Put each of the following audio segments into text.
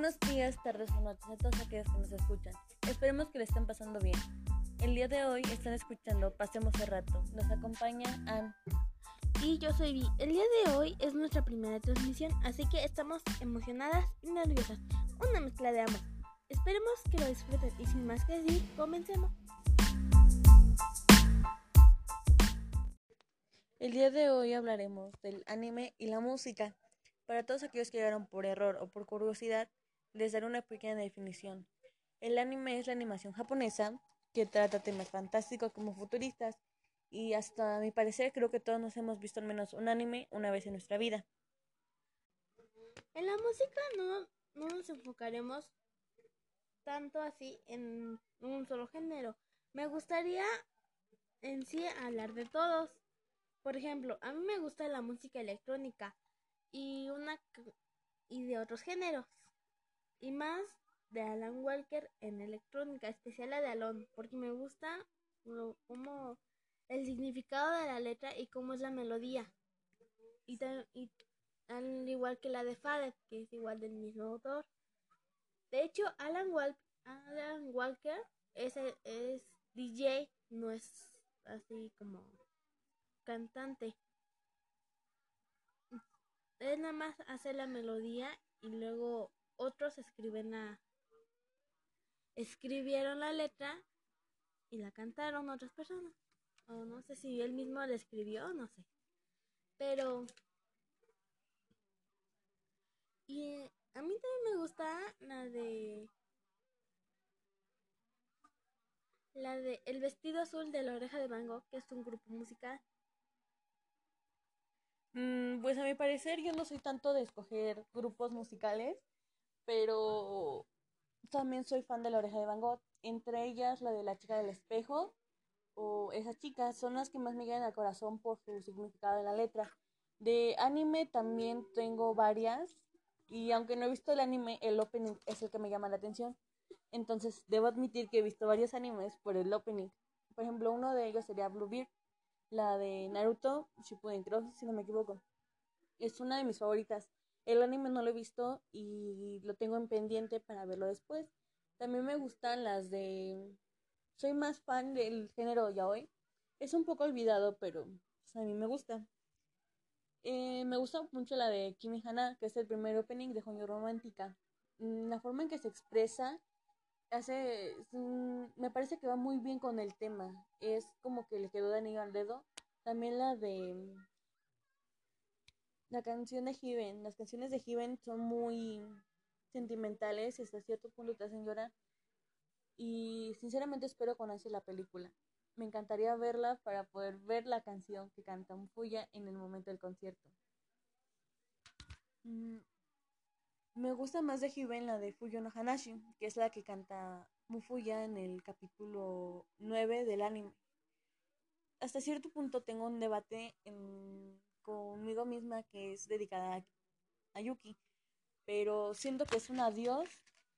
Buenos días, tardes o noches a todos aquellos que nos escuchan. Esperemos que le estén pasando bien. El día de hoy están escuchando Pasemos el rato. Nos acompaña Ann. Y yo soy Vi. El día de hoy es nuestra primera transmisión, así que estamos emocionadas y nerviosas. Una mezcla de ambos. Esperemos que lo disfruten y sin más que decir, comencemos. El día de hoy hablaremos del anime y la música. Para todos aquellos que llegaron por error o por curiosidad, les daré una pequeña definición. El anime es la animación japonesa que trata temas fantásticos como futuristas y hasta mi parecer creo que todos nos hemos visto al menos un anime una vez en nuestra vida. En la música no, no nos enfocaremos tanto así en un solo género. Me gustaría en sí hablar de todos. Por ejemplo, a mí me gusta la música electrónica y una y de otros géneros y más de Alan Walker en electrónica, especial la de Alon, porque me gusta como el significado de la letra y cómo es la melodía. Y, y al igual que la de Fadet, que es igual del mismo autor. De hecho, Alan, Alan Walker es, es DJ, no es así como cantante. Él nada más hace la melodía y luego otros escriben la escribieron la letra y la cantaron otras personas. O no sé si él mismo la escribió, no sé. Pero y a mí también me gusta la de la de El vestido azul de la oreja de Van que es un grupo musical. Mm, pues a mi parecer yo no soy tanto de escoger grupos musicales, pero también soy fan de La Oreja de Van Gogh, entre ellas la de La Chica del Espejo o esas chicas son las que más me llegan al corazón por su significado en la letra. De anime también tengo varias y aunque no he visto el anime, el opening es el que me llama la atención. Entonces debo admitir que he visto varios animes por el opening. Por ejemplo, uno de ellos sería Bluebeard la de Naruto Shippuden Cross, si no me equivoco. Es una de mis favoritas. El anime no lo he visto y lo tengo en pendiente para verlo después. También me gustan las de... Soy más fan del género yaoi. Es un poco olvidado, pero pues, a mí me gusta. Eh, me gusta mucho la de Kimi Hana, que es el primer opening de Joño Romántica. Mm, la forma en que se expresa hace, me parece que va muy bien con el tema. Es como que le quedó de anillo al dedo. También la de la canción de Heaven. Las canciones de Heaven son muy sentimentales hasta cierto punto te hacen llorar. Y sinceramente espero conocer la película. Me encantaría verla para poder ver la canción que canta Fuya en el momento del concierto. Mm, me gusta más de Hyuben la de Fuyo no Hanashi, que es la que canta Mufuya en el capítulo 9 del anime. Hasta cierto punto tengo un debate conmigo misma que es dedicada a, Yuki, pero siento que es un adiós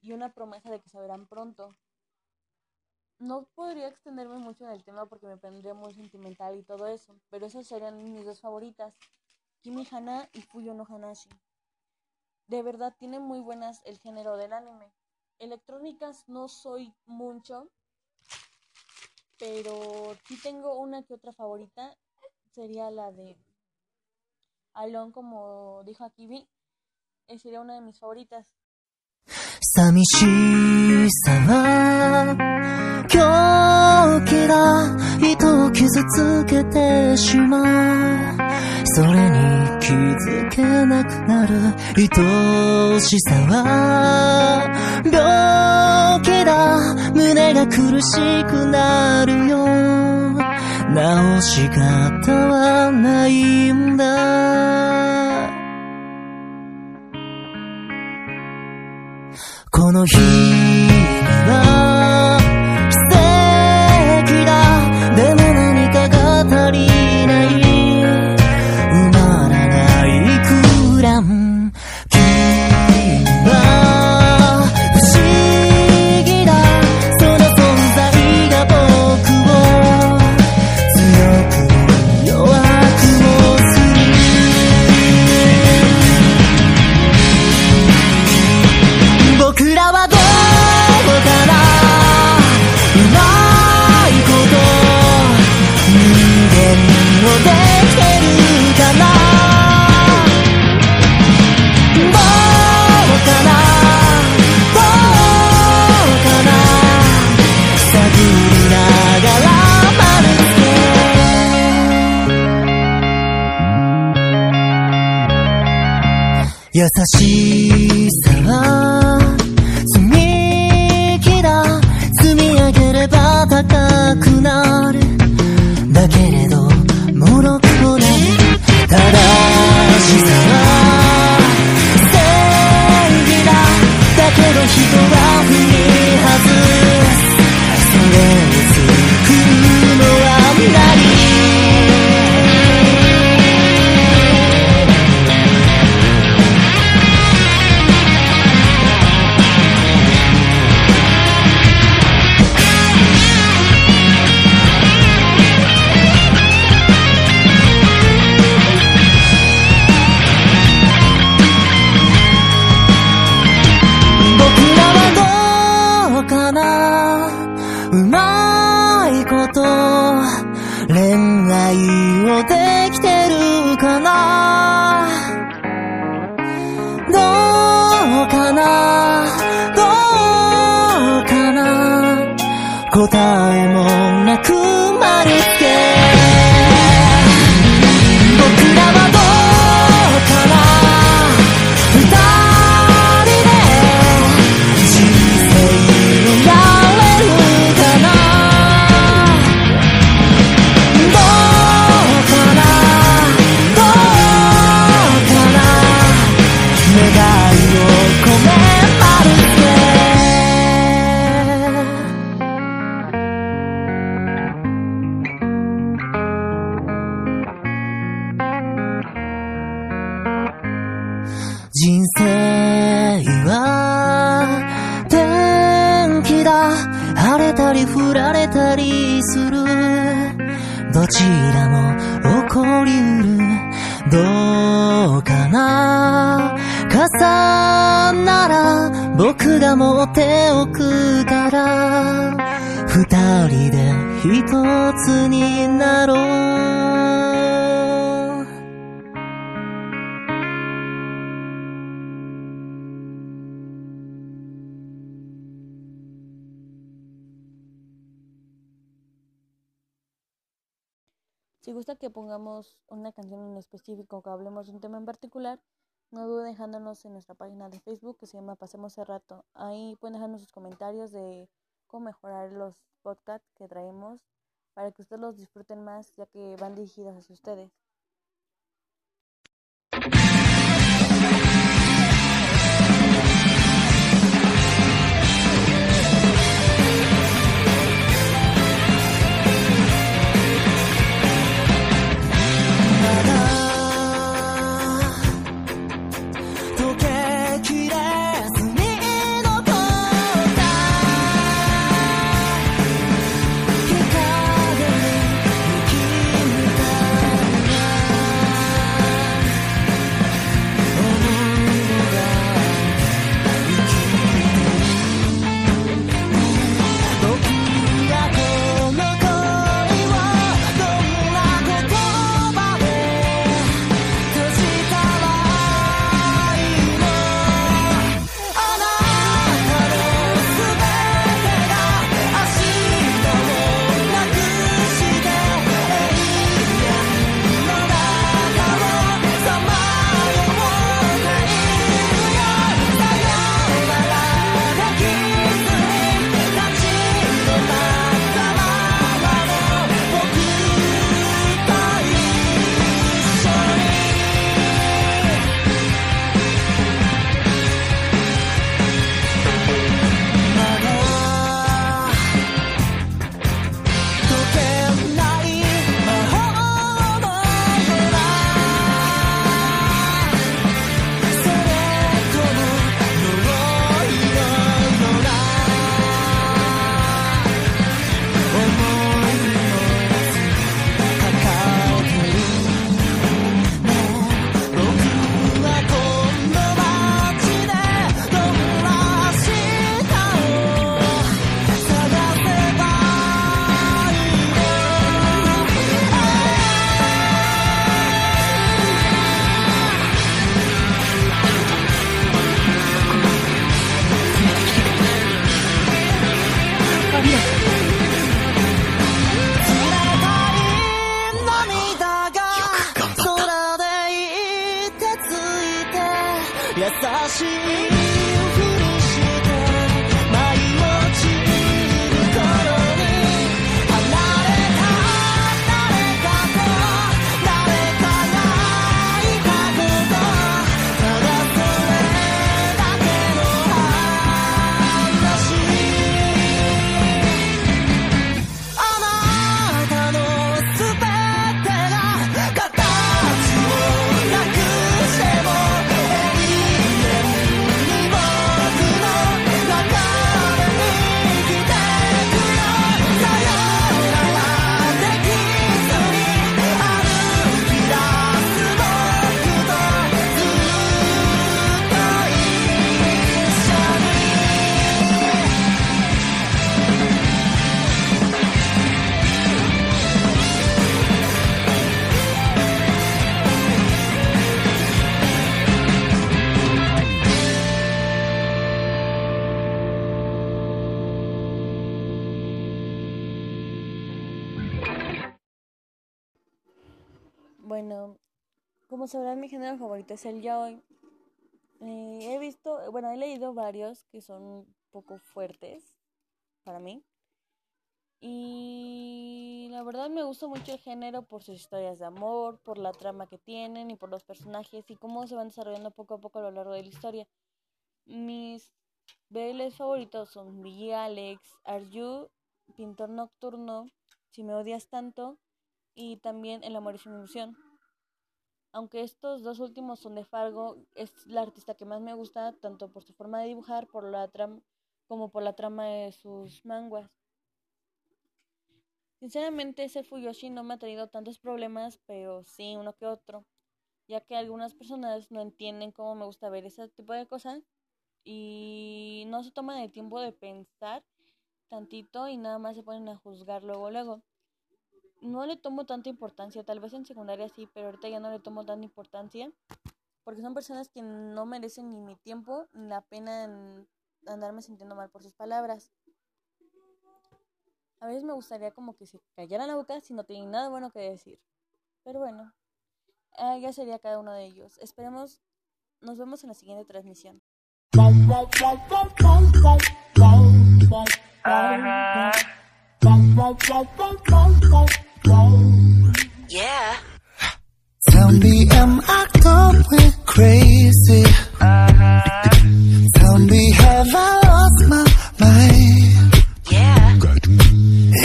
y una promesa de que se verán pronto. No podría extenderme mucho en el tema porque me pondría muy sentimental y todo eso, pero esas serían mis dos favoritas, Kimi Hana y Fuyo no Hanashi de verdad tiene muy buenas el género del anime. Electrónicas no soy mucho, pero sí tengo una que otra favorita. Sería la de Alon, como dijo aquí Vi, sería una de mis favoritas. 寂しさは狂気が人を傷つけてしまうそれに気づけなくなる愛しさは病気だ胸が苦しくなるよ直し方はないんだの日優しさは積み木だ積み上げれば高くなる。できてるかな？どうかな？どうかな？答えもなく丸つこりうるどうかな傘なら僕が持っておくから。二人で一つになろう。Gusta que pongamos una canción en específico o que hablemos de un tema en particular, no duden dejándonos en nuestra página de Facebook que se llama Pasemos el Rato. Ahí pueden dejarnos sus comentarios de cómo mejorar los podcasts que traemos para que ustedes los disfruten más ya que van dirigidos hacia ustedes.「しい Bueno, como sabrán, mi género favorito es el yaoi. Eh, he visto, bueno, he leído varios que son un poco fuertes para mí. Y la verdad me gusta mucho el género por sus historias de amor, por la trama que tienen y por los personajes y cómo se van desarrollando poco a poco a lo largo de la historia. Mis BLs favoritos son Billy Alex, Are You, Pintor Nocturno, Si me odias tanto y también El amor es una ilusión. Aunque estos dos últimos son de Fargo, es la artista que más me gusta, tanto por su forma de dibujar por la trama, como por la trama de sus manguas. Sinceramente, ese Fuyoshi no me ha traído tantos problemas, pero sí uno que otro, ya que algunas personas no entienden cómo me gusta ver ese tipo de cosas y no se toman el tiempo de pensar tantito y nada más se ponen a juzgar luego, luego no le tomo tanta importancia, tal vez en secundaria sí, pero ahorita ya no le tomo tanta importancia, porque son personas que no merecen ni mi tiempo ni la pena en andarme sintiendo mal por sus palabras. A veces me gustaría como que se callaran la boca si no tienen nada bueno que decir. Pero bueno, ya sería cada uno de ellos. Esperemos, nos vemos en la siguiente transmisión. Yeah. Tell me, am I going crazy? Tell me, have I lost my mind? Yeah.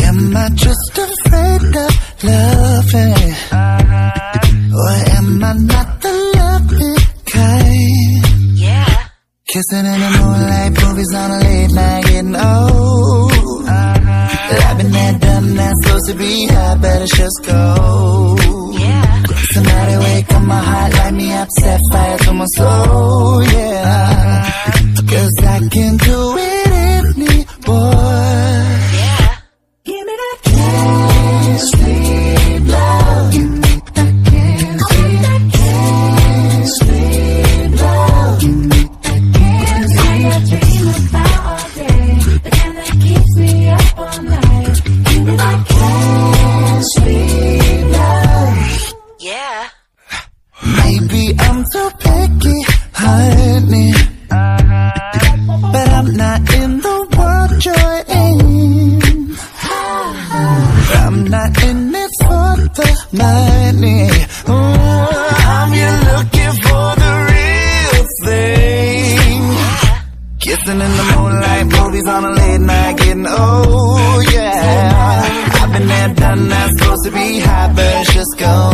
Am I just afraid of loving? Or am I not the loving kind? Yeah. Kissing in the moonlight, movies on a late night, getting old. I've been there, that, supposed to be high, better just go. Yeah. Somebody wake up my heart, light me up, set fire to my soul, yeah. Uh-huh. Cause I can do I'm looking for the real thing. Kissing in the moonlight, movies on a late night, getting old, yeah. I've been there, done that, supposed to be high, but it's just go.